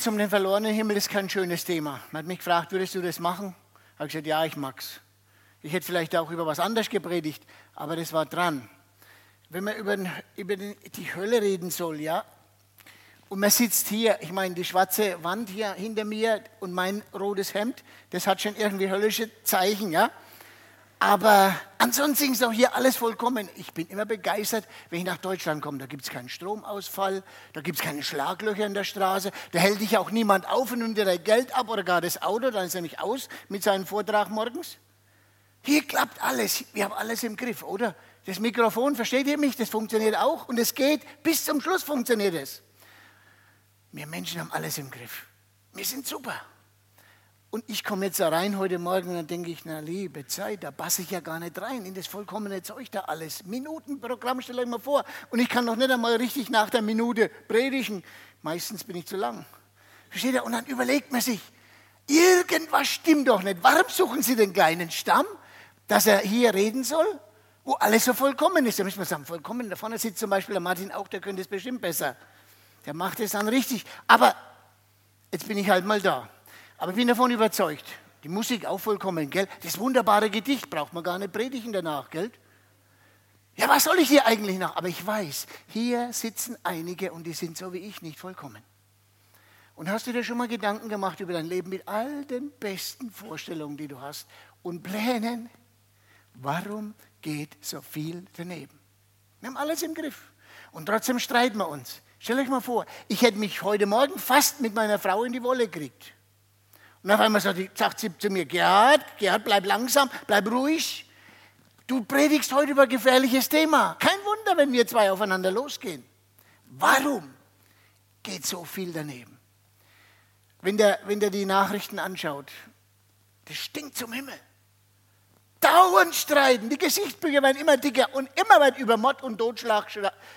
Es um den verlorenen Himmel, ist kein schönes Thema. Man hat mich gefragt, würdest du das machen? Ich habe gesagt, ja, ich mag's. Ich hätte vielleicht auch über was anderes gepredigt, aber das war dran. Wenn man über, über die Hölle reden soll, ja, und man sitzt hier, ich meine, die schwarze Wand hier hinter mir und mein rotes Hemd, das hat schon irgendwie höllische Zeichen, ja. Aber ansonsten ist auch hier alles vollkommen. Ich bin immer begeistert, wenn ich nach Deutschland komme. Da gibt es keinen Stromausfall, da gibt es keine Schlaglöcher in der Straße, da hält dich auch niemand auf und nimmt dir dein Geld ab oder gar das Auto, dann ist er nicht aus mit seinem Vortrag morgens. Hier klappt alles, wir haben alles im Griff, oder? Das Mikrofon, versteht ihr mich? Das funktioniert auch und es geht, bis zum Schluss funktioniert es. Wir Menschen haben alles im Griff. Wir sind super. Und ich komme jetzt da rein heute Morgen und dann denke ich, na liebe Zeit, da passe ich ja gar nicht rein in das vollkommene Zeug da alles. Minutenprogramm stelle ich mir vor. Und ich kann noch nicht einmal richtig nach der Minute predigen. Meistens bin ich zu lang. Versteht ihr? Und dann überlegt man sich, irgendwas stimmt doch nicht. Warum suchen Sie den kleinen Stamm, dass er hier reden soll, wo alles so vollkommen ist? Da müssen wir sagen, vollkommen. Da vorne sitzt zum Beispiel der Martin auch, der könnte es bestimmt besser. Der macht es dann richtig. Aber jetzt bin ich halt mal da. Aber ich bin davon überzeugt, die Musik auch vollkommen, gell? Das wunderbare Gedicht braucht man gar nicht predigen danach, gell? Ja, was soll ich hier eigentlich noch? Aber ich weiß, hier sitzen einige und die sind so wie ich nicht vollkommen. Und hast du dir schon mal Gedanken gemacht über dein Leben mit all den besten Vorstellungen, die du hast und Plänen? Warum geht so viel daneben? Wir haben alles im Griff. Und trotzdem streiten wir uns. Stell euch mal vor, ich hätte mich heute Morgen fast mit meiner Frau in die Wolle gekriegt. Und auf einmal sagt sie zu mir, Gerhard, Gerhard, bleib langsam, bleib ruhig. Du predigst heute über gefährliches Thema. Kein Wunder, wenn wir zwei aufeinander losgehen. Warum geht so viel daneben? Wenn der, wenn der die Nachrichten anschaut, das stinkt zum Himmel. Dauernd streiten, die Gesichtsbücher werden immer dicker und immer wird über Mord und Totschlag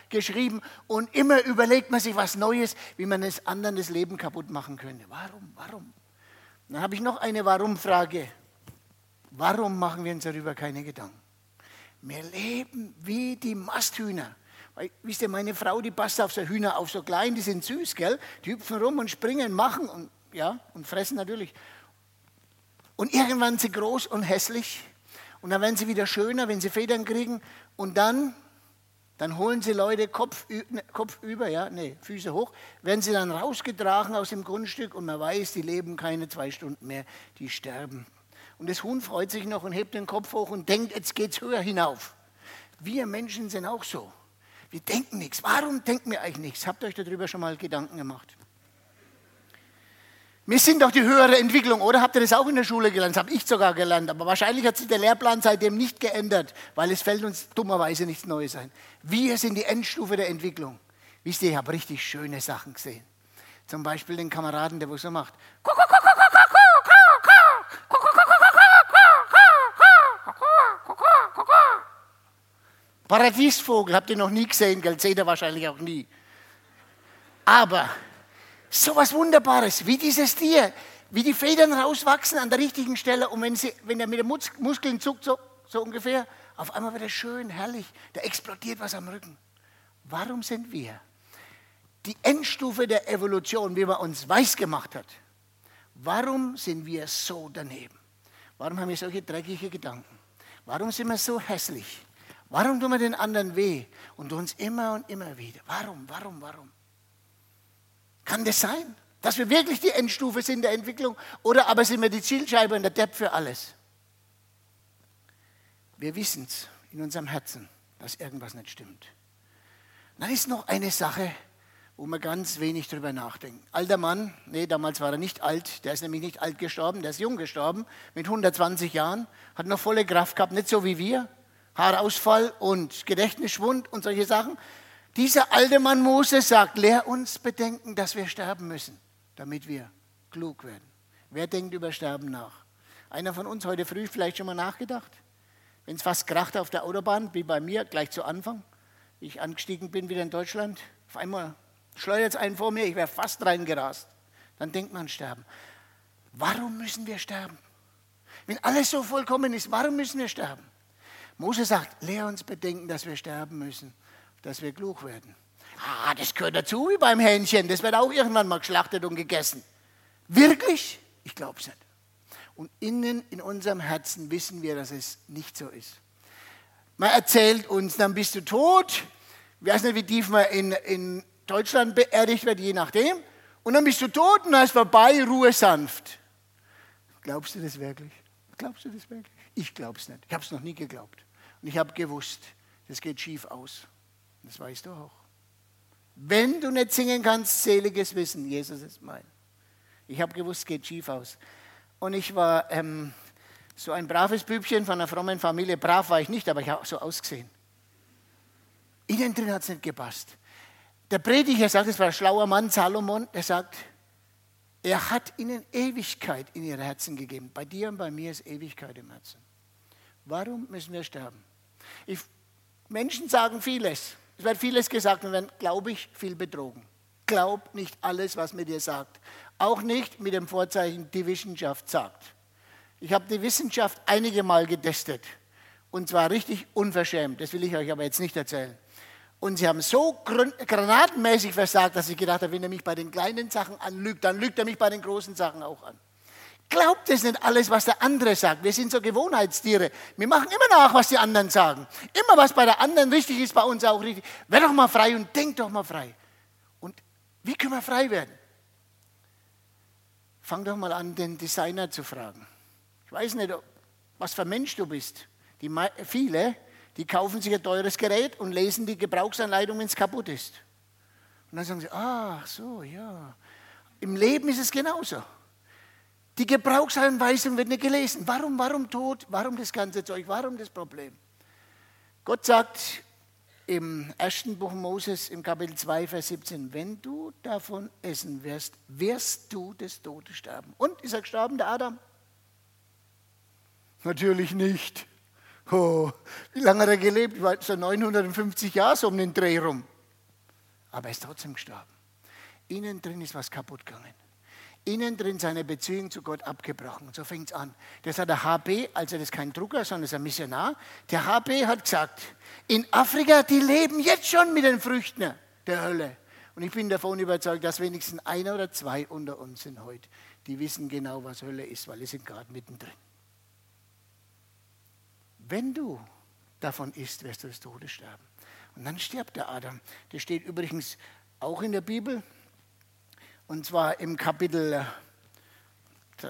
geschrieben und immer überlegt man sich was Neues, wie man es anderen das Leben kaputt machen könnte. Warum? Warum? Dann habe ich noch eine Warum-Frage. Warum machen wir uns darüber keine Gedanken? Wir leben wie die Masthühner. Weil, wisst ihr, meine Frau, die passt auf so Hühner auf, so klein, die sind süß, gell? Die hüpfen rum und springen, machen und, ja, und fressen natürlich. Und irgendwann sind sie groß und hässlich. Und dann werden sie wieder schöner, wenn sie Federn kriegen. Und dann dann holen sie Leute Kopf, ne, Kopf über, ja, nee, Füße hoch, werden sie dann rausgetragen aus dem Grundstück und man weiß, die leben keine zwei Stunden mehr, die sterben. Und das Huhn freut sich noch und hebt den Kopf hoch und denkt, jetzt geht's höher hinauf. Wir Menschen sind auch so. Wir denken nichts. Warum denken wir eigentlich nichts? Habt ihr euch darüber schon mal Gedanken gemacht? Wir sind doch die höhere Entwicklung, oder? Habt ihr das auch in der Schule gelernt? Das habe ich sogar gelernt. Aber wahrscheinlich hat sich der Lehrplan seitdem nicht geändert, weil es fällt uns dummerweise nichts Neues ein. Wir sind die Endstufe der Entwicklung. Wisst ihr, ich habe richtig schöne Sachen gesehen. Zum Beispiel den Kameraden, der was so macht. Paradiesvogel, habt ihr noch nie gesehen, gell? Seht ihr wahrscheinlich auch nie. Aber so was Wunderbares, wie dieses Tier, wie die Federn rauswachsen an der richtigen Stelle und wenn, sie, wenn er mit den Mus Muskeln zuckt, so, so ungefähr, auf einmal wird er schön, herrlich, da explodiert was am Rücken. Warum sind wir die Endstufe der Evolution, wie man uns weiß gemacht hat? Warum sind wir so daneben? Warum haben wir solche dreckige Gedanken? Warum sind wir so hässlich? Warum tun wir den anderen weh und uns immer und immer wieder? Warum, warum, warum? Kann das sein? Dass wir wirklich die Endstufe sind der Entwicklung? Oder aber sind wir die Zielscheibe und der Depp für alles? Wir wissen es in unserem Herzen, dass irgendwas nicht stimmt. Dann ist noch eine Sache, wo wir ganz wenig drüber nachdenken. Alter Mann, nee, damals war er nicht alt, der ist nämlich nicht alt gestorben, der ist jung gestorben, mit 120 Jahren, hat noch volle Kraft gehabt, nicht so wie wir, Haarausfall und Gedächtnisschwund und solche Sachen. Dieser alte Mann Moses sagt, lehr uns bedenken, dass wir sterben müssen, damit wir klug werden. Wer denkt über Sterben nach? Einer von uns heute früh vielleicht schon mal nachgedacht? Wenn es fast kracht auf der Autobahn, wie bei mir, gleich zu Anfang, ich angestiegen bin wieder in Deutschland, auf einmal schleudert es einen vor mir, ich wäre fast reingerast. Dann denkt man sterben. Warum müssen wir sterben? Wenn alles so vollkommen ist, warum müssen wir sterben? Mose sagt, lehr uns bedenken, dass wir sterben müssen, dass wir klug werden. Ah, das gehört dazu wie beim Hähnchen. Das wird auch irgendwann mal geschlachtet und gegessen. Wirklich? Ich glaube es nicht. Und innen in unserem Herzen wissen wir, dass es nicht so ist. Man erzählt uns, dann bist du tot. Ich weiß nicht, wie tief man in, in Deutschland beerdigt wird, je nachdem. Und dann bist du tot und dann ist vorbei, Ruhe sanft. Glaubst du das wirklich? Glaubst du das wirklich? Ich glaube es nicht. Ich habe es noch nie geglaubt. Und ich habe gewusst, das geht schief aus. Das weißt du auch. Wenn du nicht singen kannst, seliges Wissen, Jesus ist mein. Ich habe gewusst, es geht schief aus. Und ich war ähm, so ein braves Bübchen von einer frommen Familie. Brav war ich nicht, aber ich habe so ausgesehen. Innen drin hat es nicht gepasst. Der Prediger sagt, es war ein schlauer Mann, Salomon, der sagt, er hat ihnen Ewigkeit in ihr Herzen gegeben. Bei dir und bei mir ist Ewigkeit im Herzen. Warum müssen wir sterben? Ich, Menschen sagen vieles. Es wird vieles gesagt und werden, glaube ich, viel betrogen. Glaub nicht alles, was mir dir sagt. Auch nicht mit dem Vorzeichen, die Wissenschaft sagt. Ich habe die Wissenschaft einige Mal getestet. Und zwar richtig unverschämt. Das will ich euch aber jetzt nicht erzählen. Und sie haben so granatenmäßig versagt, dass ich gedacht habe, wenn er mich bei den kleinen Sachen anlügt, dann lügt er mich bei den großen Sachen auch an. Glaubt es nicht alles, was der andere sagt. Wir sind so Gewohnheitstiere. Wir machen immer nach, was die anderen sagen. Immer was bei der anderen richtig ist, bei uns auch richtig. Werd doch mal frei und denk doch mal frei. Und wie können wir frei werden? Fang doch mal an, den Designer zu fragen. Ich weiß nicht, was für ein Mensch du bist. Die, viele die kaufen sich ein teures Gerät und lesen die Gebrauchsanleitung, wenn es kaputt ist. Und dann sagen sie, ach so, ja. Im Leben ist es genauso. Die Gebrauchsanweisung wird nicht gelesen. Warum, warum Tod? Warum das ganze Zeug? Warum das Problem? Gott sagt im ersten Buch Moses im Kapitel 2, Vers 17, wenn du davon essen wirst, wirst du des Todes sterben. Und ist er gestorben, der Adam? Natürlich nicht. Oh, wie lange hat er gelebt? So 950 Jahre so um den Dreh rum. Aber er ist trotzdem gestorben. Innen drin ist was kaputt gegangen. Innen drin seine Beziehung zu Gott abgebrochen. So fängt es an. Das hat der HB, also das ist kein Drucker, sondern ist ein Missionar. Der HB hat gesagt, in Afrika, die leben jetzt schon mit den Früchten der Hölle. Und ich bin davon überzeugt, dass wenigstens einer oder zwei unter uns sind heute, die wissen genau, was Hölle ist, weil sie sind gerade mittendrin. Wenn du davon isst, wirst du des Todes sterben. Und dann stirbt der Adam. Das steht übrigens auch in der Bibel. Und zwar im Kapitel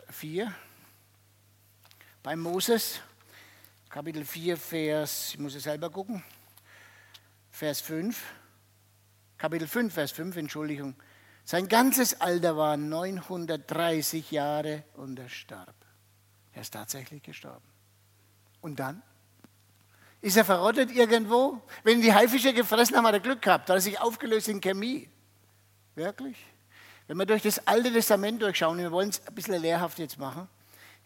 4 bei Moses. Kapitel 4, Vers, ich muss es selber gucken, Vers 5. Kapitel 5, Vers 5, Entschuldigung. Sein ganzes Alter war 930 Jahre und er starb. Er ist tatsächlich gestorben. Und dann? Ist er verrottet irgendwo? Wenn die Haifische gefressen haben, hat er Glück gehabt. Da hat er sich aufgelöst in Chemie. Wirklich? Wenn wir durch das Alte Testament durchschauen, wir wollen es ein bisschen lehrhaft jetzt machen.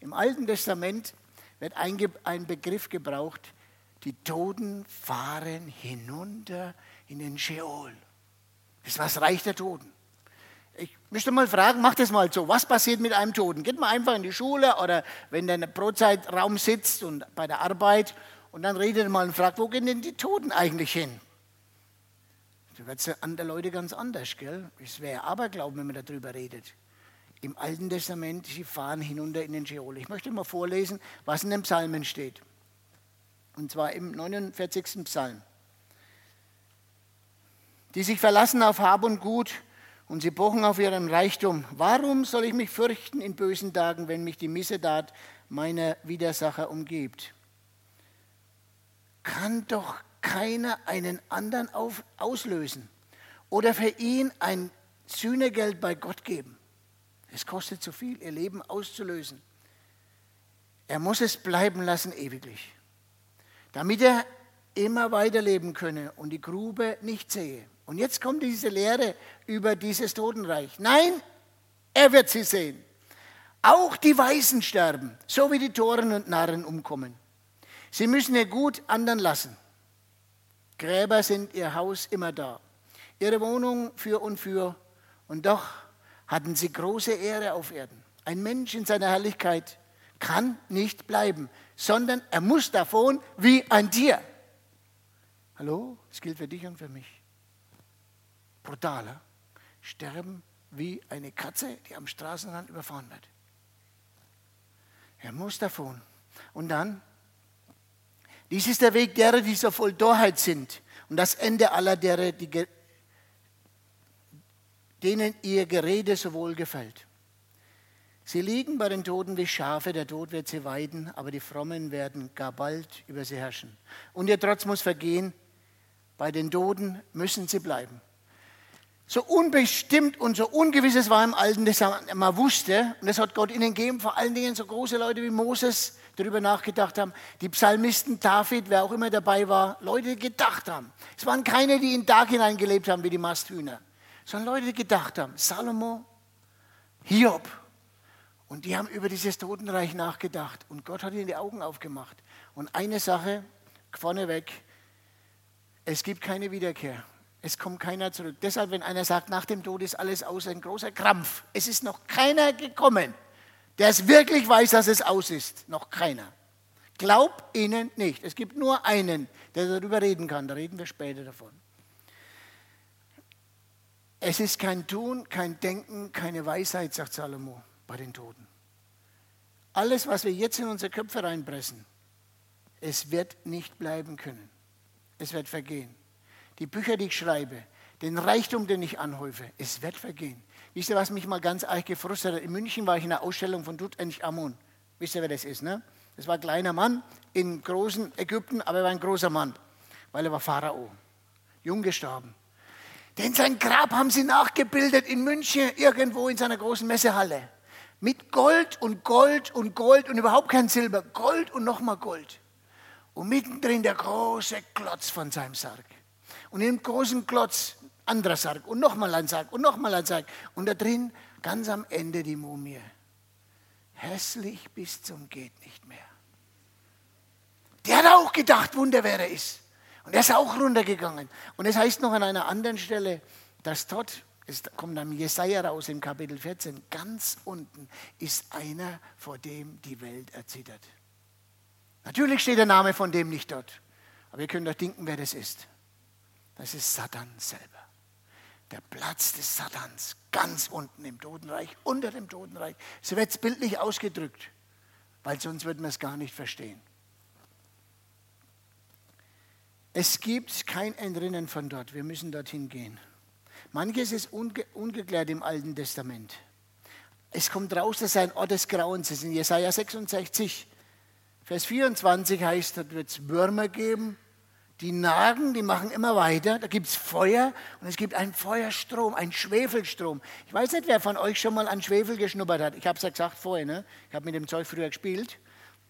Im Alten Testament wird ein, ein Begriff gebraucht, die Toten fahren hinunter in den Sheol. Das ist was Reich der Toten. Ich möchte mal fragen, macht das mal so. Was passiert mit einem Toten? Geht man einfach in die Schule oder wenn der in der Brotzeitraum sitzt und bei der Arbeit und dann redet mal und fragt, wo gehen denn die Toten eigentlich hin? Da wird es an der Leute ganz anders, gell? Es wäre Aberglauben, wenn man darüber redet. Im Alten Testament, sie fahren hinunter in den Scheol. Ich möchte mal vorlesen, was in den Psalmen steht. Und zwar im 49. Psalm. Die sich verlassen auf Hab und Gut und sie pochen auf ihren Reichtum. Warum soll ich mich fürchten in bösen Tagen, wenn mich die Missetat meiner Widersacher umgibt? Kann doch keiner einen anderen auf, auslösen oder für ihn ein Sühnegeld bei Gott geben. Es kostet zu viel, ihr Leben auszulösen. Er muss es bleiben lassen ewiglich, damit er immer weiterleben könne und die Grube nicht sehe. Und jetzt kommt diese Lehre über dieses Totenreich. Nein, er wird sie sehen. Auch die Weisen sterben, so wie die Toren und Narren umkommen. Sie müssen ihr Gut anderen lassen. Gräber sind ihr Haus immer da, ihre Wohnung für und für. Und doch hatten sie große Ehre auf Erden. Ein Mensch in seiner Herrlichkeit kann nicht bleiben, sondern er muss davon wie ein Tier. Hallo, das gilt für dich und für mich. Brutaler. Sterben wie eine Katze, die am Straßenrand überfahren wird. Er muss davon. Und dann, dies ist der Weg derer, die so voll Torheit sind und das Ende aller derer, die, denen ihr Gerede so wohl gefällt. Sie liegen bei den Toten wie Schafe, der Tod wird sie weiden, aber die Frommen werden gar bald über sie herrschen. Und ihr Trotz muss vergehen, bei den Toten müssen sie bleiben. So unbestimmt und so ungewiss es war im Alten Testament, man wusste, und das hat Gott ihnen gegeben, vor allen Dingen so große Leute wie Moses darüber nachgedacht haben, die Psalmisten, David, wer auch immer dabei war, Leute, gedacht haben. Es waren keine, die in Tag hineingelebt haben wie die Masthühner, sondern Leute, die gedacht haben. Salomo, Hiob, und die haben über dieses Totenreich nachgedacht. Und Gott hat ihnen die Augen aufgemacht. Und eine Sache vorneweg, es gibt keine Wiederkehr. Es kommt keiner zurück. Deshalb, wenn einer sagt, nach dem Tod ist alles aus, ein großer Krampf. Es ist noch keiner gekommen, der es wirklich weiß, dass es aus ist. Noch keiner. Glaub ihnen nicht. Es gibt nur einen, der darüber reden kann. Da reden wir später davon. Es ist kein Tun, kein Denken, keine Weisheit, sagt Salomo bei den Toten. Alles, was wir jetzt in unsere Köpfe reinpressen, es wird nicht bleiben können. Es wird vergehen. Die Bücher, die ich schreibe, den Reichtum, den ich anhäufe, es wird vergehen. Wisst ihr, was mich mal ganz arg gefrustet hat? In München war ich in einer Ausstellung von Tutanchamun. Wisst ihr, wer das ist, ne? Das war ein kleiner Mann in großen Ägypten, aber er war ein großer Mann, weil er war Pharao. Jung gestorben. Denn sein Grab haben sie nachgebildet in München, irgendwo in seiner großen Messehalle. Mit Gold und Gold und Gold und überhaupt kein Silber. Gold und nochmal Gold. Und mittendrin der große Klotz von seinem Sarg. Und im großen Klotz anderer Sarg und nochmal ein Sarg und nochmal ein Sarg. Und da drin ganz am Ende die Mumie. Hässlich bis zum geht nicht mehr. Der hat auch gedacht, Wunder wäre es. Und er ist auch runtergegangen. Und es heißt noch an einer anderen Stelle, dass dort es kommt dann Jesaja raus im Kapitel 14. Ganz unten ist einer, vor dem die Welt erzittert. Natürlich steht der Name von dem nicht dort. Aber ihr könnt euch denken, wer das ist. Das ist Satan selber. Der Platz des Satans, ganz unten im Totenreich, unter dem Totenreich. So wird es bildlich ausgedrückt, weil sonst würden wir es gar nicht verstehen. Es gibt kein Entrinnen von dort. Wir müssen dorthin gehen. Manches ist unge ungeklärt im Alten Testament. Es kommt raus, dass ein Ort des Grauens ist. In Jesaja 66, Vers 24 heißt, da wird es Würmer geben, die nagen, die machen immer weiter. Da gibt es Feuer und es gibt einen Feuerstrom, einen Schwefelstrom. Ich weiß nicht, wer von euch schon mal an Schwefel geschnuppert hat. Ich habe es ja gesagt vorher, ne? ich habe mit dem Zeug früher gespielt.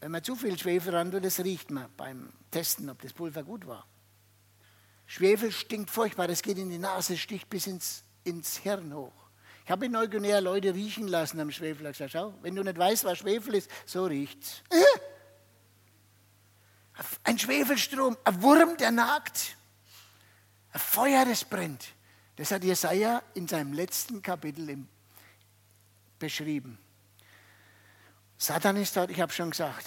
Wenn man zu viel Schwefel ran tut, das riecht man beim Testen, ob das Pulver gut war. Schwefel stinkt furchtbar, das geht in die Nase, sticht bis ins, ins Hirn hoch. Ich habe in Neuguinea Leute riechen lassen am Schwefel. Ich gesagt, schau, wenn du nicht weißt, was Schwefel ist, so riecht's. Äh? Ein Schwefelstrom, ein Wurm, der nagt. Ein Feuer, das brennt. Das hat Jesaja in seinem letzten Kapitel beschrieben. Satan ist dort, ich habe schon gesagt,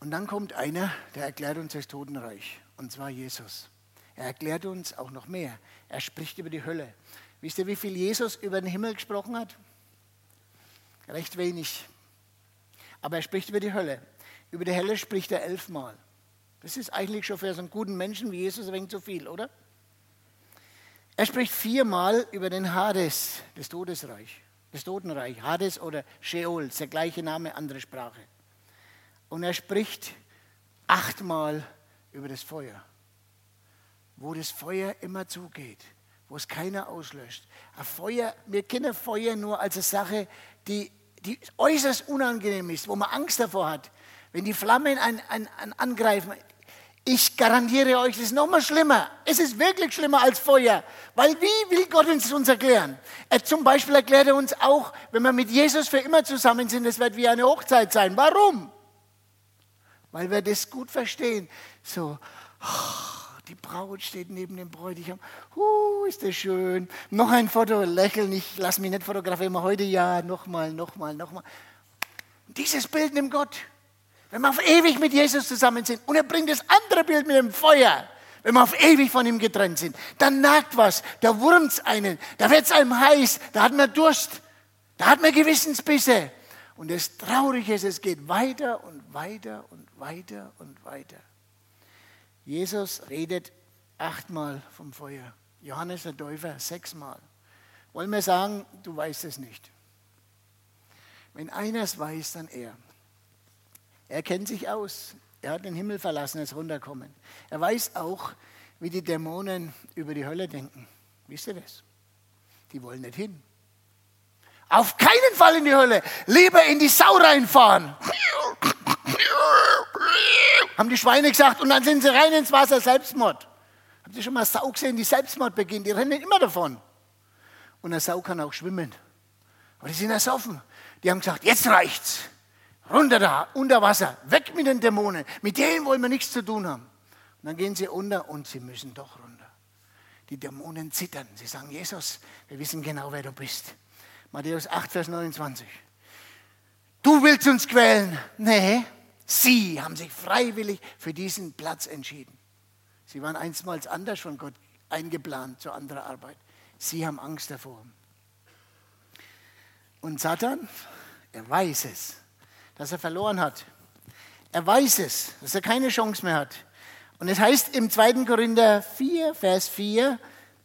und dann kommt einer, der erklärt uns das Totenreich, und zwar Jesus. Er erklärt uns auch noch mehr. Er spricht über die Hölle. Wisst ihr, wie viel Jesus über den Himmel gesprochen hat? Recht wenig. Aber er spricht über die Hölle. Über die Hölle spricht er elfmal. Das ist eigentlich schon für so einen guten Menschen wie Jesus ein wenig zu viel, oder? Er spricht viermal über den Hades, das Todesreich, das Totenreich. Hades oder Sheol, ist der gleiche Name, andere Sprache. Und er spricht achtmal über das Feuer, wo das Feuer immer zugeht, wo es keiner auslöscht. Ein Feuer, wir kennen Feuer nur als eine Sache, die, die äußerst unangenehm ist, wo man Angst davor hat. Wenn die Flammen ein, ein, ein angreifen, ich garantiere euch, es ist noch mal schlimmer. Es ist wirklich schlimmer als Feuer. Weil wie will Gott uns uns erklären? Er zum Beispiel erklärt er uns auch, wenn wir mit Jesus für immer zusammen sind, es wird wie eine Hochzeit sein. Warum? Weil wir das gut verstehen. So, oh, die Braut steht neben dem Bräutigam. Uh, ist das schön. Noch ein Foto, lächeln. Ich lasse mich nicht fotografieren. Heute ja, nochmal, nochmal, nochmal. Dieses Bild nimmt Gott. Wenn wir auf ewig mit Jesus zusammen sind und er bringt das andere Bild mit dem Feuer, wenn wir auf ewig von ihm getrennt sind, dann nagt was, da wurmt einen, da wird es einem heiß, da hat man Durst, da hat man Gewissensbisse. Und das Traurige ist, es geht weiter und weiter und weiter und weiter. Jesus redet achtmal vom Feuer. Johannes der Täufer sechsmal. Wollen wir sagen, du weißt es nicht. Wenn einer es weiß, dann er. Er kennt sich aus. Er hat den Himmel verlassen, ist runterkommen. Er weiß auch, wie die Dämonen über die Hölle denken. Wisst ihr das? Die wollen nicht hin. Auf keinen Fall in die Hölle. Lieber in die Sau reinfahren. Haben die Schweine gesagt. Und dann sind sie rein ins Wasser. Selbstmord. Habt ihr schon mal Sau gesehen, die Selbstmord beginnt? Die rennen immer davon. Und eine Sau kann auch schwimmen. Aber die sind ersoffen. Die haben gesagt, jetzt reicht's. Runter da, unter Wasser, weg mit den Dämonen. Mit denen wollen wir nichts zu tun haben. Und dann gehen sie unter und sie müssen doch runter. Die Dämonen zittern. Sie sagen, Jesus, wir wissen genau, wer du bist. Matthäus 8, Vers 29. Du willst uns quälen. Nee, sie haben sich freiwillig für diesen Platz entschieden. Sie waren einstmals anders von Gott eingeplant zur anderen Arbeit. Sie haben Angst davor. Und Satan, er weiß es dass er verloren hat. Er weiß es, dass er keine Chance mehr hat. Und es heißt im 2. Korinther 4, Vers 4,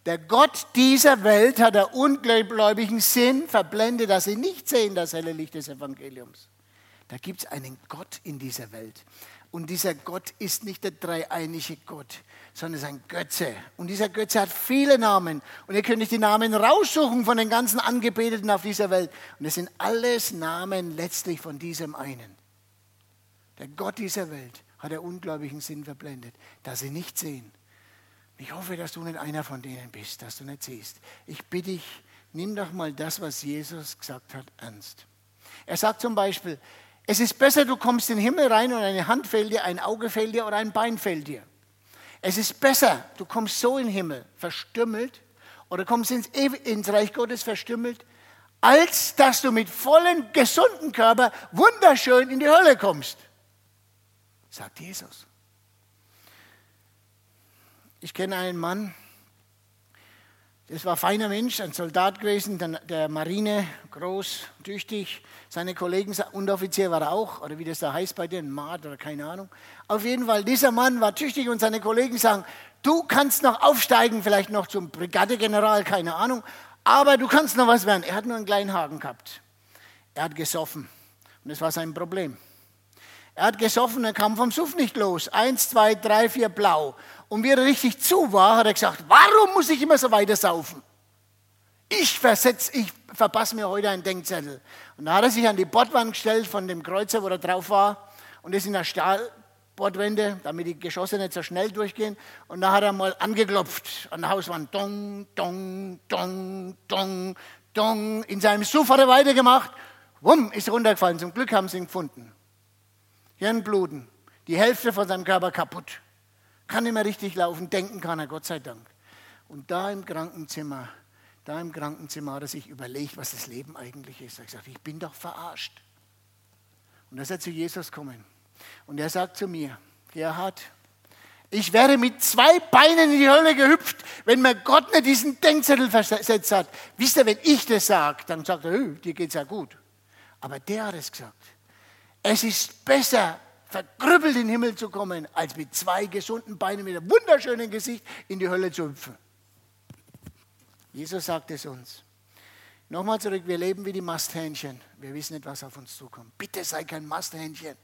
der Gott dieser Welt hat der ungläubigen Sinn verblendet, dass sie nicht sehen das helle Licht des Evangeliums. Da gibt es einen Gott in dieser Welt. Und dieser Gott ist nicht der dreieinige Gott, sondern ist ein Götze. Und dieser Götze hat viele Namen. Und ihr könnt euch die Namen raussuchen von den ganzen Angebeteten auf dieser Welt. Und es sind alles Namen letztlich von diesem einen. Der Gott dieser Welt hat der ungläubigen Sinn verblendet, dass sie nicht sehen. Ich hoffe, dass du nicht einer von denen bist, dass du nicht siehst. Ich bitte dich, nimm doch mal das, was Jesus gesagt hat, ernst. Er sagt zum Beispiel, es ist besser, du kommst in den Himmel rein und eine Hand fällt dir, ein Auge fällt dir oder ein Bein fällt dir. Es ist besser, du kommst so in den Himmel verstümmelt oder kommst ins, ins Reich Gottes verstümmelt, als dass du mit vollem gesunden Körper wunderschön in die Hölle kommst, sagt Jesus. Ich kenne einen Mann, das war ein feiner Mensch, ein Soldat gewesen, der Marine, groß, tüchtig. Seine Kollegen, Unteroffizier war er auch, oder wie das da heißt bei denen, Maat oder keine Ahnung. Auf jeden Fall, dieser Mann war tüchtig und seine Kollegen sagen, du kannst noch aufsteigen, vielleicht noch zum Brigadegeneral, keine Ahnung, aber du kannst noch was werden. Er hat nur einen kleinen Haken gehabt. Er hat gesoffen und das war sein Problem. Er hat gesoffen, er kam vom Suff nicht los. Eins, zwei, drei, vier, blau. Und wie er richtig zu war, hat er gesagt, warum muss ich immer so weiter saufen? Ich, versetz, ich verpasse mir heute einen Denkzettel. Und da hat er sich an die Bordwand gestellt von dem Kreuzer, wo er drauf war. Und das in der Stahlbordwände, damit die Geschosse nicht so schnell durchgehen. Und da hat er mal angeklopft an der Hauswand. Dong, dong, dong, dong, dong. In seinem Suff hat er weitergemacht. Wumm, ist runtergefallen. Zum Glück haben sie ihn gefunden. Hirnbluten. Die Hälfte von seinem Körper kaputt. Kann nicht mehr richtig laufen, denken kann er, Gott sei Dank. Und da im Krankenzimmer, da im Krankenzimmer hat er sich überlegt, was das Leben eigentlich ist. Er hat gesagt, ich bin doch verarscht. Und da ist er zu Jesus gekommen. Und er sagt zu mir, Gerhard, ich wäre mit zwei Beinen in die Hölle gehüpft, wenn mir Gott nicht diesen Denkzettel versetzt hat. Wisst ihr, wenn ich das sage, dann sagt er, dir geht es ja gut. Aber der hat es gesagt. Es ist besser, verkrüppelt in den Himmel zu kommen, als mit zwei gesunden Beinen, mit einem wunderschönen Gesicht in die Hölle zu hüpfen. Jesus sagt es uns. Nochmal zurück, wir leben wie die Masthähnchen. Wir wissen nicht, was auf uns zukommt. Bitte sei kein Masthähnchen.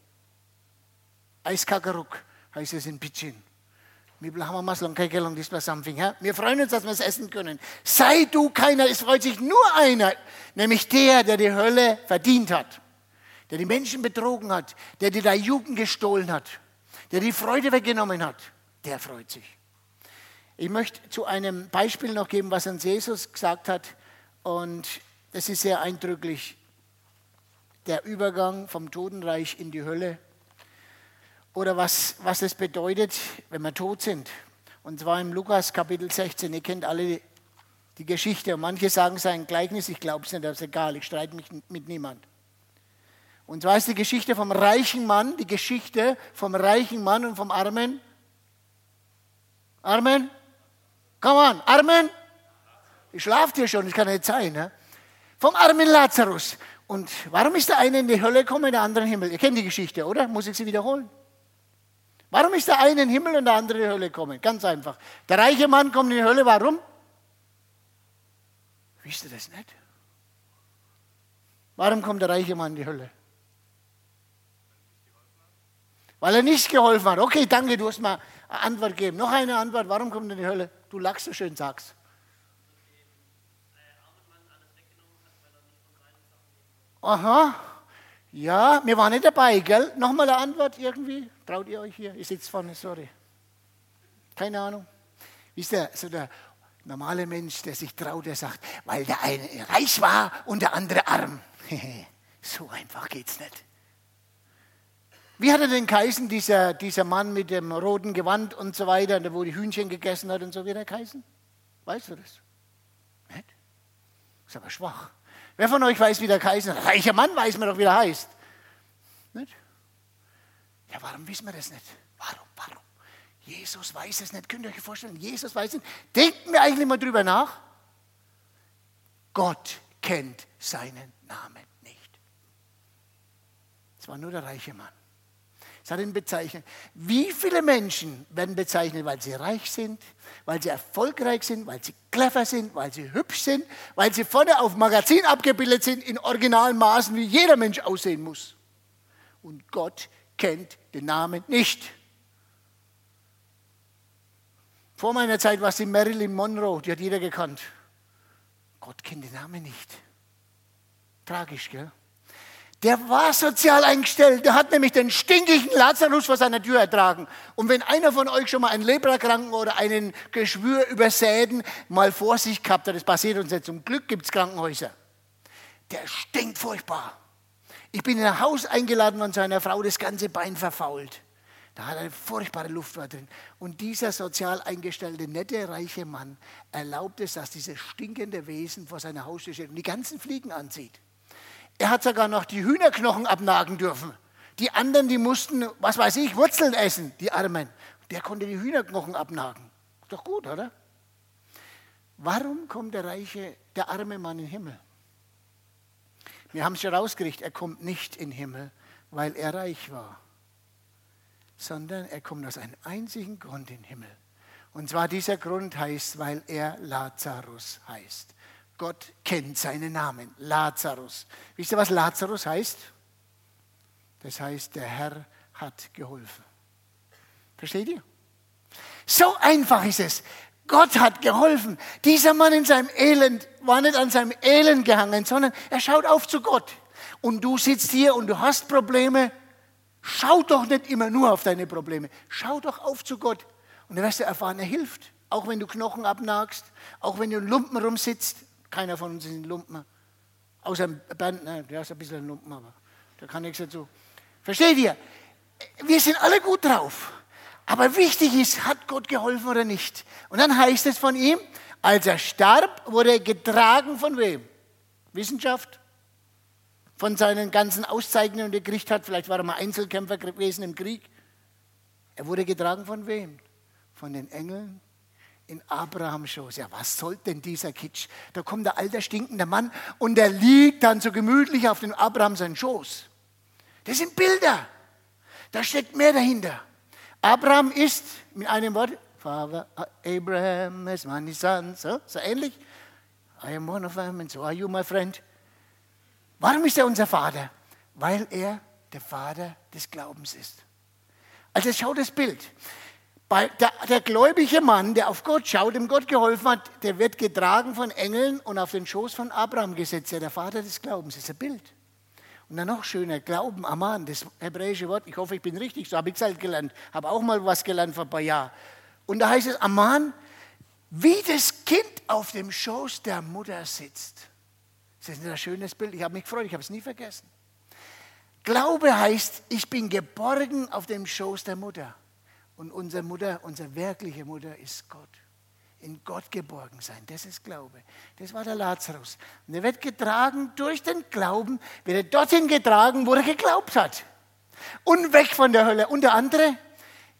Eiskakeruk heißt es in Pidgin. Wir freuen uns, dass wir es essen können. Sei du keiner, es freut sich nur einer, nämlich der, der die Hölle verdient hat der die Menschen betrogen hat, der dir deine Jugend gestohlen hat, der die Freude weggenommen hat, der freut sich. Ich möchte zu einem Beispiel noch geben, was uns Jesus gesagt hat. Und das ist sehr eindrücklich. Der Übergang vom Totenreich in die Hölle. Oder was, was es bedeutet, wenn wir tot sind. Und zwar im Lukas Kapitel 16. Ihr kennt alle die Geschichte. Und manche sagen es ein Gleichnis. Ich glaube es nicht, aber ist egal. Ich streite mich mit niemand. Und zwar ist die Geschichte vom reichen Mann, die Geschichte vom reichen Mann und vom Armen. Armen? Komm an, Armen. Ich schlafe hier schon, das kann nicht sein. Ne? Vom armen Lazarus. Und warum ist der eine in die Hölle gekommen, der andere in den Himmel? Ihr kennt die Geschichte, oder? Muss ich sie wiederholen? Warum ist der eine in den Himmel und der andere in die Hölle gekommen? Ganz einfach. Der reiche Mann kommt in die Hölle, warum? Wisst ihr das nicht? Warum kommt der reiche Mann in die Hölle? Weil er nicht geholfen hat. Okay, danke, du hast mal eine Antwort gegeben. Noch eine Antwort, warum kommt er in die Hölle? Du lachst so schön, sag's. Aha, ja, wir waren nicht dabei, gell? Nochmal eine Antwort irgendwie? Traut ihr euch hier? Ich sitze vorne, sorry. Keine Ahnung. Wisst ihr, so der normale Mensch, der sich traut, der sagt, weil der eine reich war und der andere arm. so einfach geht's nicht. Wie hat er denn geheißen, dieser, dieser Mann mit dem roten Gewand und so weiter, wo die Hühnchen gegessen hat und so, wie hat er geheißen? Weißt du das? Nicht? Ist aber schwach. Wer von euch weiß, wie der geheißen hat? Reicher Mann weiß man doch, wie der heißt. Nicht? Ja, warum wissen wir das nicht? Warum, warum? Jesus weiß es nicht. Könnt ihr euch vorstellen, Jesus weiß es nicht. Denken wir eigentlich mal drüber nach? Gott kennt seinen Namen nicht. Es war nur der reiche Mann. Hat ihn bezeichnet. Wie viele Menschen werden bezeichnet, weil sie reich sind, weil sie erfolgreich sind, weil sie clever sind, weil sie hübsch sind, weil sie vorne auf Magazin abgebildet sind in originalen Maßen, wie jeder Mensch aussehen muss. Und Gott kennt den Namen nicht. Vor meiner Zeit war es die Marilyn Monroe, die hat jeder gekannt. Gott kennt den Namen nicht. Tragisch, gell? Der war sozial eingestellt. Der hat nämlich den stinkigen Lazarus vor seiner Tür ertragen. Und wenn einer von euch schon mal einen Leprakranken oder einen Geschwür übersäten mal vor sich gehabt hat, das passiert uns jetzt zum Glück, gibt es Krankenhäuser. Der stinkt furchtbar. Ich bin in ein Haus eingeladen von seiner Frau, das ganze Bein verfault. Da hat eine furchtbare Luft drin. Und dieser sozial eingestellte, nette, reiche Mann erlaubt es, dass dieses stinkende Wesen vor seiner Haustür steht und die ganzen Fliegen anzieht. Er hat sogar noch die Hühnerknochen abnagen dürfen. Die anderen, die mussten, was weiß ich, Wurzeln essen, die Armen. Der konnte die Hühnerknochen abnagen. Doch gut, oder? Warum kommt der reiche, der arme Mann in den Himmel? Wir haben es schon rausgerichtet, er kommt nicht in den Himmel, weil er reich war, sondern er kommt aus einem einzigen Grund in den Himmel. Und zwar dieser Grund heißt, weil er Lazarus heißt. Gott kennt seinen Namen, Lazarus. Wisst ihr, was Lazarus heißt? Das heißt, der Herr hat geholfen. Versteht ihr? So einfach ist es. Gott hat geholfen. Dieser Mann in seinem Elend war nicht an seinem Elend gehangen, sondern er schaut auf zu Gott. Und du sitzt hier und du hast Probleme. Schau doch nicht immer nur auf deine Probleme. Schau doch auf zu Gott. Und dann wirst du erfahren, er hilft. Auch wenn du Knochen abnagst, auch wenn du in Lumpen rumsitzt, keiner von uns ist ein Lumpen. Außer Bernd, ne, der ist ein bisschen ein Lumpen, aber der kann nichts dazu. Versteht ihr? Wir sind alle gut drauf. Aber wichtig ist, hat Gott geholfen oder nicht? Und dann heißt es von ihm, als er starb, wurde er getragen von wem? Wissenschaft? Von seinen ganzen Auszeichnungen, die er gekriegt hat. Vielleicht war er mal Einzelkämpfer gewesen im Krieg. Er wurde getragen von wem? Von den Engeln in Abrahams Schoß. Ja, was soll denn dieser Kitsch? Da kommt der alte stinkende Mann und der liegt dann so gemütlich auf dem Abraham seinen Schoß. Das sind Bilder. Da steckt mehr dahinter. Abraham ist mit einem Wort, Father Abraham is my son, so, so ähnlich. I am one of them and so are you, my friend. Warum ist er unser Vater? Weil er der Vater des Glaubens ist. Also schau das Bild. Der, der, gläubige Mann, der auf Gott schaut, dem Gott geholfen hat, der wird getragen von Engeln und auf den Schoß von Abraham gesetzt. Ja, der Vater des Glaubens ist ein Bild. Und dann noch schöner, Glauben, Aman, das hebräische Wort. Ich hoffe, ich bin richtig, so habe ich es halt gelernt. Habe auch mal was gelernt vor ein paar Jahren. Und da heißt es, Aman, wie das Kind auf dem Schoß der Mutter sitzt. Das ist ein schönes Bild. Ich habe mich gefreut, ich habe es nie vergessen. Glaube heißt, ich bin geborgen auf dem Schoß der Mutter. Und unsere Mutter, unsere wirkliche Mutter ist Gott. In Gott geborgen sein, das ist Glaube. Das war der Lazarus. Und er wird getragen durch den Glauben, wird er dorthin getragen, wo er geglaubt hat. Und weg von der Hölle. Und der andere,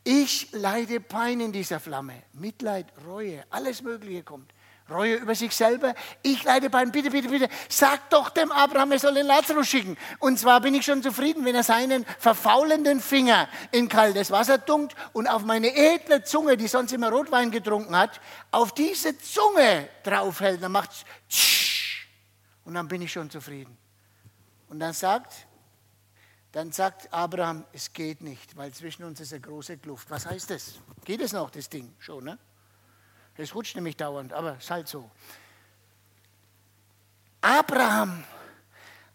ich leide Pein in dieser Flamme. Mitleid, Reue, alles Mögliche kommt. Reue über sich selber. Ich leide Pein. Bitte, bitte, bitte. Sag doch dem Abraham, er soll den Lazarus schicken. Und zwar bin ich schon zufrieden, wenn er seinen verfaulenden Finger in kaltes Wasser tunkt und auf meine edle Zunge, die sonst immer Rotwein getrunken hat, auf diese Zunge draufhält. Dann macht es und dann bin ich schon zufrieden. Und dann sagt dann sagt Abraham, es geht nicht, weil zwischen uns ist eine große Kluft. Was heißt das? Geht es noch, das Ding? Schon, ne? Es rutscht nämlich dauernd, aber es ist halt so. Abraham,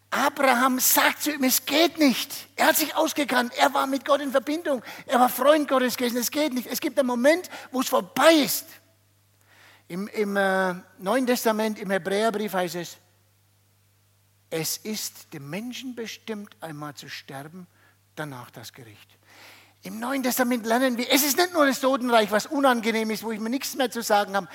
Abraham sagt zu ihm, es geht nicht. Er hat sich ausgekannt, er war mit Gott in Verbindung, er war Freund Gottes gewesen, es geht nicht. Es gibt einen Moment, wo es vorbei ist. Im, im äh, Neuen Testament, im Hebräerbrief heißt es, es ist dem Menschen bestimmt, einmal zu sterben, danach das Gericht. Im Neuen Testament lernen wir, es ist nicht nur das Totenreich, was unangenehm ist, wo ich mir nichts mehr zu sagen habe,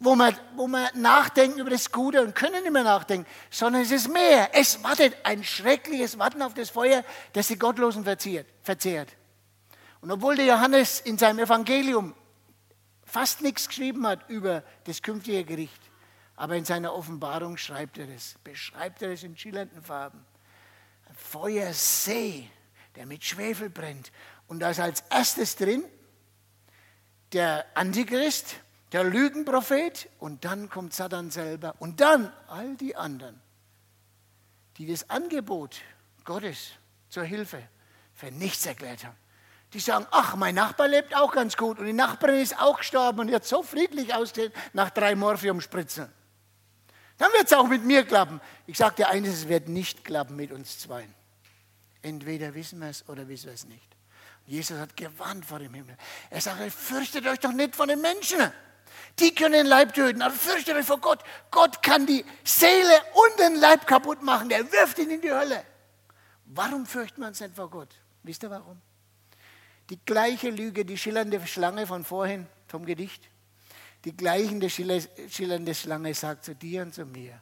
wo wir, wo wir nachdenken über das Gute und können nicht mehr nachdenken, sondern es ist mehr. Es wartet ein schreckliches Warten auf das Feuer, das die Gottlosen verzehrt. Und obwohl der Johannes in seinem Evangelium fast nichts geschrieben hat über das künftige Gericht, aber in seiner Offenbarung schreibt er es, beschreibt er es in schillernden Farben. Ein Feuersee, der mit Schwefel brennt. Und da ist als erstes drin der Antichrist, der Lügenprophet und dann kommt Satan selber und dann all die anderen, die das Angebot Gottes zur Hilfe für nichts erklärt haben. Die sagen, ach, mein Nachbar lebt auch ganz gut und die Nachbarin ist auch gestorben und jetzt so friedlich ausgesehen nach drei Morphiumspritzen. Dann wird es auch mit mir klappen. Ich sage dir eines, es wird nicht klappen mit uns zwei. Entweder wissen wir es oder wissen wir es nicht. Jesus hat gewarnt vor dem Himmel. Er sagt, fürchtet euch doch nicht von den Menschen. Die können den Leib töten, aber fürchtet euch vor Gott. Gott kann die Seele und den Leib kaputt machen. Der wirft ihn in die Hölle. Warum fürchten wir uns nicht vor Gott? Wisst ihr warum? Die gleiche Lüge, die schillernde Schlange von vorhin, vom Gedicht, die gleichende, schillernde Schlange sagt zu dir und zu mir,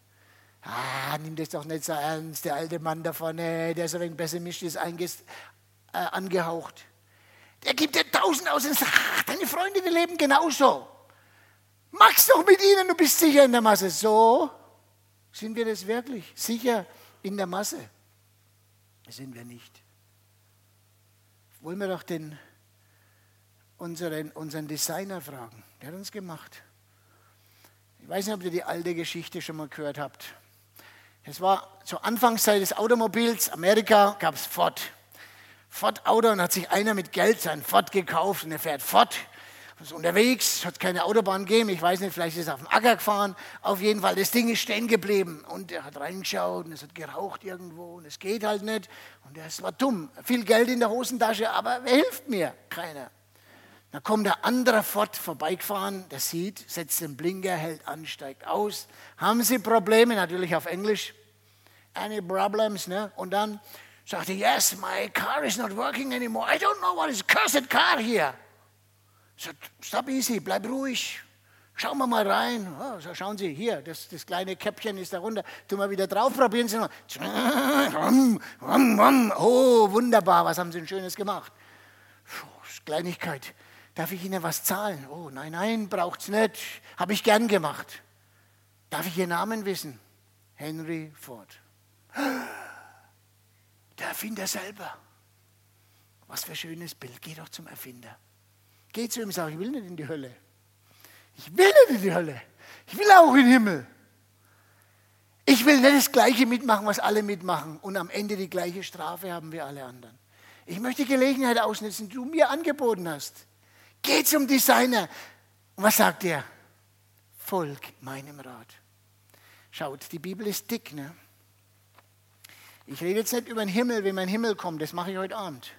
ah, nimm das doch nicht so ernst, der alte Mann da vorne, der ist ein wenig pessimistisch äh, angehaucht. Der gibt dir tausend aus und sagt, ach, deine Freunde, die leben genauso. Mach's doch mit ihnen, du bist sicher in der Masse. So sind wir das wirklich, sicher in der Masse. Sind wir nicht. Wollen wir doch den unseren, unseren Designer fragen. Der hat uns gemacht. Ich weiß nicht, ob ihr die alte Geschichte schon mal gehört habt. Es war zur Anfangszeit des Automobils, Amerika, gab es Ford. Ford Auto und hat sich einer mit Geld sein Ford gekauft und er fährt Ford. Ist unterwegs, hat keine Autobahn gegeben, ich weiß nicht, vielleicht ist er auf dem Acker gefahren. Auf jeden Fall, das Ding ist stehen geblieben und er hat reingeschaut und es hat geraucht irgendwo und es geht halt nicht. Und er war dumm, viel Geld in der Hosentasche, aber wer hilft mir? Keiner. Dann kommt der andere Ford vorbeigefahren, der sieht, setzt den Blinker, hält an, steigt aus. Haben Sie Probleme? Natürlich auf Englisch. Any problems? Ne? Und dann sagt er, yes, my car is not working anymore. I don't know what is cursed car here. Sagt, stop easy, bleib ruhig. Schauen wir mal rein. Oh, so, schauen Sie, hier, das, das kleine Käppchen ist darunter. Tun wir wieder drauf, probieren Sie mal. Oh, wunderbar, was haben Sie ein Schönes gemacht. Puh, Kleinigkeit. Darf ich Ihnen was zahlen? Oh, nein, nein, braucht's nicht. Habe ich gern gemacht. Darf ich Ihren Namen wissen? Henry Ford. Der Erfinder selber. Was für ein schönes Bild. Geh doch zum Erfinder. Geh zu ihm und sag, ich will nicht in die Hölle. Ich will nicht in die Hölle. Ich will auch in den Himmel. Ich will nicht das Gleiche mitmachen, was alle mitmachen und am Ende die gleiche Strafe haben wie alle anderen. Ich möchte die Gelegenheit ausnutzen, die du mir angeboten hast. Geh zum Designer. Und was sagt er? Folg meinem Rat. Schaut, die Bibel ist dick, ne? Ich rede jetzt nicht über den Himmel, wie mein Himmel kommt, das mache ich heute Abend.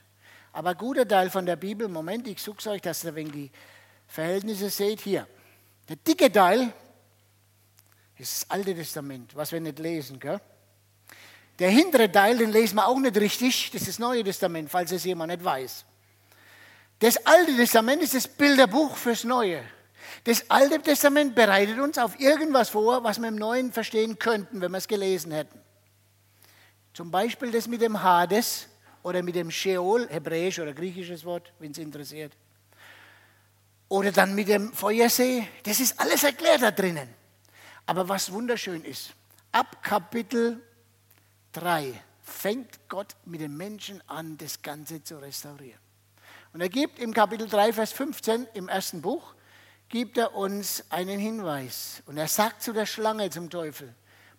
Aber ein guter Teil von der Bibel, Moment, ich suche euch, dass ihr wegen die Verhältnisse seht, hier. Der dicke Teil ist das Alte Testament, was wir nicht lesen. Gell? Der hintere Teil, den lesen wir auch nicht richtig, das ist das Neue Testament, falls es jemand nicht weiß. Das Alte Testament ist das Bilderbuch fürs Neue. Das Alte Testament bereitet uns auf irgendwas vor, was wir im Neuen verstehen könnten, wenn wir es gelesen hätten. Zum Beispiel das mit dem Hades oder mit dem Sheol, hebräisch oder griechisches Wort, wenn es interessiert. Oder dann mit dem Feuersee. Das ist alles erklärt da drinnen. Aber was wunderschön ist, ab Kapitel 3 fängt Gott mit den Menschen an, das Ganze zu restaurieren. Und er gibt im Kapitel 3, Vers 15 im ersten Buch, gibt er uns einen Hinweis. Und er sagt zu der Schlange, zum Teufel,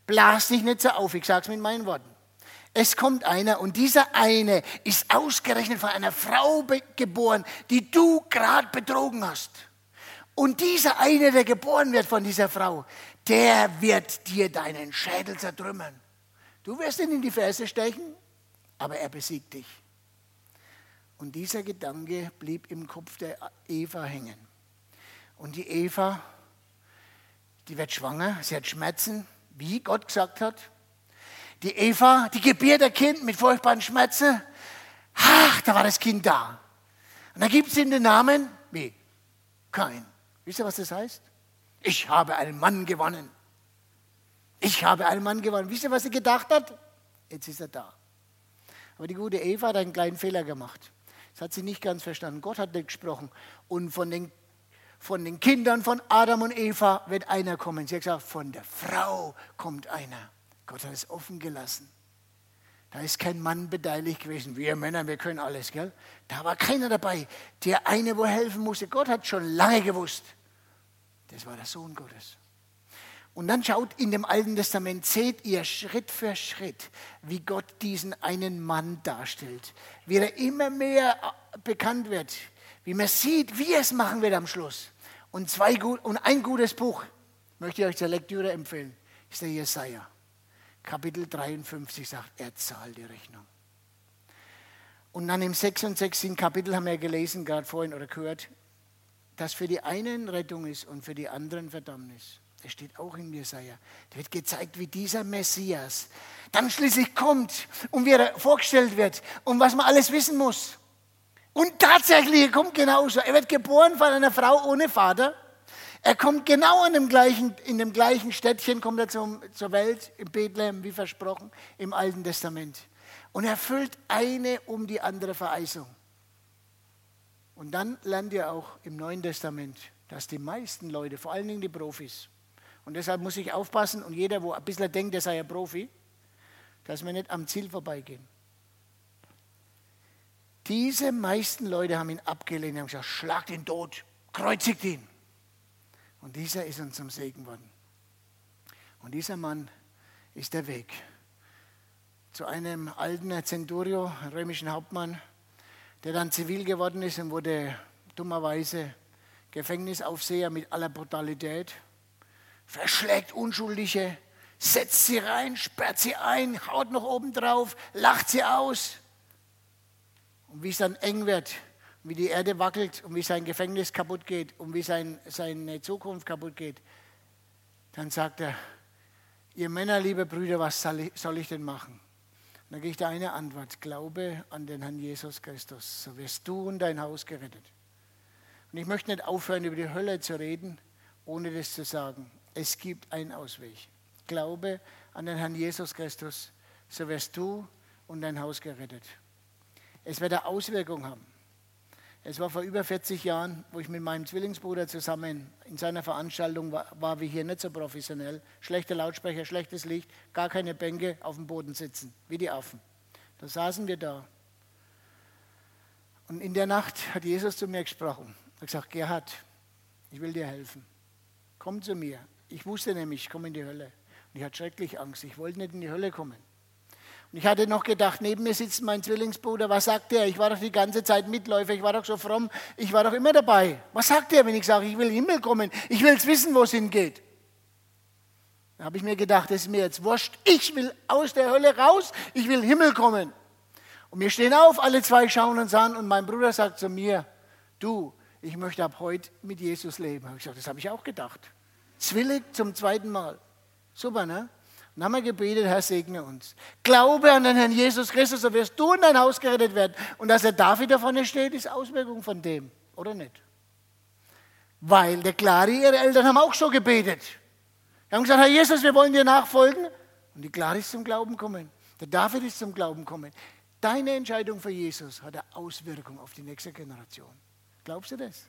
blas dich nicht so auf, ich sage es mit meinen Worten. Es kommt einer und dieser eine ist ausgerechnet von einer Frau geboren, die du gerade betrogen hast. Und dieser eine, der geboren wird von dieser Frau, der wird dir deinen Schädel zertrümmern. Du wirst ihn in die Ferse stechen, aber er besiegt dich. Und dieser Gedanke blieb im Kopf der Eva hängen. Und die Eva, die wird schwanger, sie hat Schmerzen, wie Gott gesagt hat. Die Eva, die gebiert ein Kind mit furchtbaren Schmerzen. Ach, da war das Kind da. Und dann gibt es ihm den Namen, wie? Kein. Wisst ihr, was das heißt? Ich habe einen Mann gewonnen. Ich habe einen Mann gewonnen. Wisst ihr, was sie gedacht hat? Jetzt ist er da. Aber die gute Eva hat einen kleinen Fehler gemacht. Das hat sie nicht ganz verstanden. Gott hat nicht gesprochen. Und von den, von den Kindern von Adam und Eva wird einer kommen. Sie hat gesagt, von der Frau kommt einer. Gott hat es offen gelassen. Da ist kein Mann beteiligt gewesen. Wir Männer, wir können alles, gell? Da war keiner dabei. Der eine, wo helfen musste. Gott hat schon lange gewusst. Das war der Sohn Gottes. Und dann schaut in dem Alten Testament, seht ihr Schritt für Schritt, wie Gott diesen einen Mann darstellt, wie er immer mehr bekannt wird, wie man sieht, wie er es machen wird am Schluss. Und, zwei, und ein gutes Buch möchte ich euch zur Lektüre empfehlen, ist der Jesaja. Kapitel 53 sagt, er zahlt die Rechnung. Und dann im 66. Kapitel haben wir gelesen, gerade vorhin oder gehört, dass für die einen Rettung ist und für die anderen Verdammnis. Das steht auch in Jesaja. Da wird gezeigt, wie dieser Messias dann schließlich kommt und wie er vorgestellt wird und was man alles wissen muss. Und tatsächlich, er kommt genauso. Er wird geboren von einer Frau ohne Vater. Er kommt genau in dem gleichen, in dem gleichen Städtchen, kommt er zum, zur Welt, in Bethlehem, wie versprochen, im Alten Testament. Und erfüllt eine um die andere Verheißung. Und dann lernt ihr auch im Neuen Testament, dass die meisten Leute, vor allen Dingen die Profis, und deshalb muss ich aufpassen und jeder, wo ein bisschen denkt, der sei ein Profi, dass wir nicht am Ziel vorbeigehen. Diese meisten Leute haben ihn abgelehnt, haben gesagt, schlagt ihn tot, kreuzigt ihn. Und dieser ist uns zum Segen worden. Und dieser Mann ist der Weg zu einem alten Centurio, römischen Hauptmann, der dann zivil geworden ist und wurde dummerweise Gefängnisaufseher mit aller Brutalität verschlägt Unschuldige, setzt sie rein, sperrt sie ein, haut noch oben drauf, lacht sie aus. Und wie es dann eng wird, wie die Erde wackelt und wie sein Gefängnis kaputt geht und wie sein, seine Zukunft kaputt geht, dann sagt er, ihr Männer, liebe Brüder, was soll ich denn machen? Und dann kriegt er eine Antwort, glaube an den Herrn Jesus Christus, so wirst du und dein Haus gerettet. Und ich möchte nicht aufhören, über die Hölle zu reden, ohne das zu sagen. Es gibt einen Ausweg. Glaube an den Herrn Jesus Christus, so wirst du und dein Haus gerettet. Es wird eine Auswirkung haben. Es war vor über 40 Jahren, wo ich mit meinem Zwillingsbruder zusammen in seiner Veranstaltung war, war wir hier nicht so professionell. Schlechte Lautsprecher, schlechtes Licht, gar keine Bänke auf dem Boden sitzen, wie die Affen. Da saßen wir da. Und in der Nacht hat Jesus zu mir gesprochen. Er hat gesagt, Gerhard, ich will dir helfen. Komm zu mir. Ich wusste nämlich, ich komme in die Hölle. Und ich hatte schrecklich Angst. Ich wollte nicht in die Hölle kommen. Und ich hatte noch gedacht, neben mir sitzt mein Zwillingsbruder. Was sagt der? Ich war doch die ganze Zeit Mitläufer. Ich war doch so fromm. Ich war doch immer dabei. Was sagt der, wenn ich sage, ich will in den Himmel kommen? Ich will es wissen, wo es hingeht. Da habe ich mir gedacht, das ist mir jetzt wurscht. Ich will aus der Hölle raus, ich will Himmel kommen. Und wir stehen auf, alle zwei schauen uns an und mein Bruder sagt zu mir, du, ich möchte ab heute mit Jesus leben. Ich gesagt, das habe ich auch gedacht. Zwillig zum zweiten Mal. Super, ne? Dann haben wir gebetet, Herr, segne uns. Glaube an den Herrn Jesus Christus, so wirst du in dein Haus gerettet werden. Und dass er David davon steht, ist Auswirkung von dem, oder nicht? Weil der Clari, ihre Eltern haben auch so gebetet. Die haben gesagt, Herr Jesus, wir wollen dir nachfolgen. Und die Clari ist zum Glauben gekommen. Der David ist zum Glauben gekommen. Deine Entscheidung für Jesus hat eine Auswirkung auf die nächste Generation. Glaubst du das?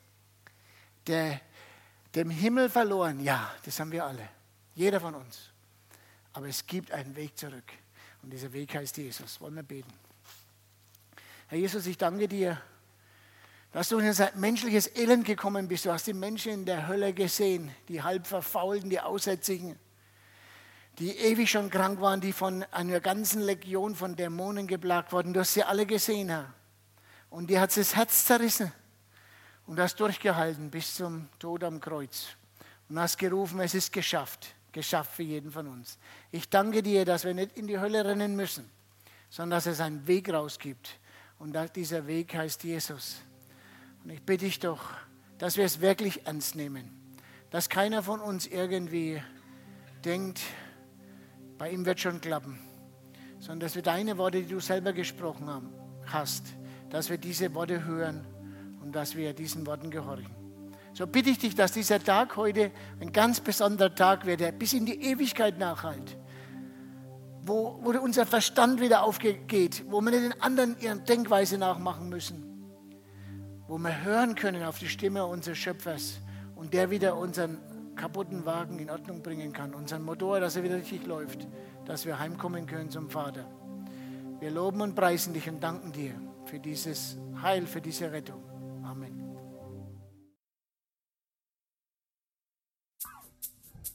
Der, dem Himmel verloren, ja, das haben wir alle. Jeder von uns. Aber es gibt einen Weg zurück. Und dieser Weg heißt Jesus. Wollen wir beten? Herr Jesus, ich danke dir, dass du in unser menschliches Elend gekommen bist. Du hast die Menschen in der Hölle gesehen, die halb verfaulten, die Aussätzigen, die ewig schon krank waren, die von einer ganzen Legion von Dämonen geplagt wurden. Du hast sie alle gesehen, Herr. Und dir hat das Herz zerrissen. Und hast durchgehalten bis zum Tod am Kreuz. Und hast gerufen, es ist geschafft. Geschafft für jeden von uns. Ich danke dir, dass wir nicht in die Hölle rennen müssen, sondern dass es einen Weg rausgibt. Und dieser Weg heißt Jesus. Und ich bitte dich doch, dass wir es wirklich ernst nehmen. Dass keiner von uns irgendwie denkt, bei ihm wird schon klappen. Sondern dass wir deine Worte, die du selber gesprochen hast, dass wir diese Worte hören und dass wir diesen Worten gehorchen. So bitte ich dich, dass dieser Tag heute ein ganz besonderer Tag wird, der bis in die Ewigkeit nachhalt. Wo, wo unser Verstand wieder aufgeht, wo wir den anderen ihren Denkweise nachmachen müssen. Wo wir hören können auf die Stimme unseres Schöpfers und der wieder unseren kaputten Wagen in Ordnung bringen kann, unseren Motor, dass er wieder richtig läuft, dass wir heimkommen können zum Vater. Wir loben und preisen dich und danken dir für dieses Heil, für diese Rettung.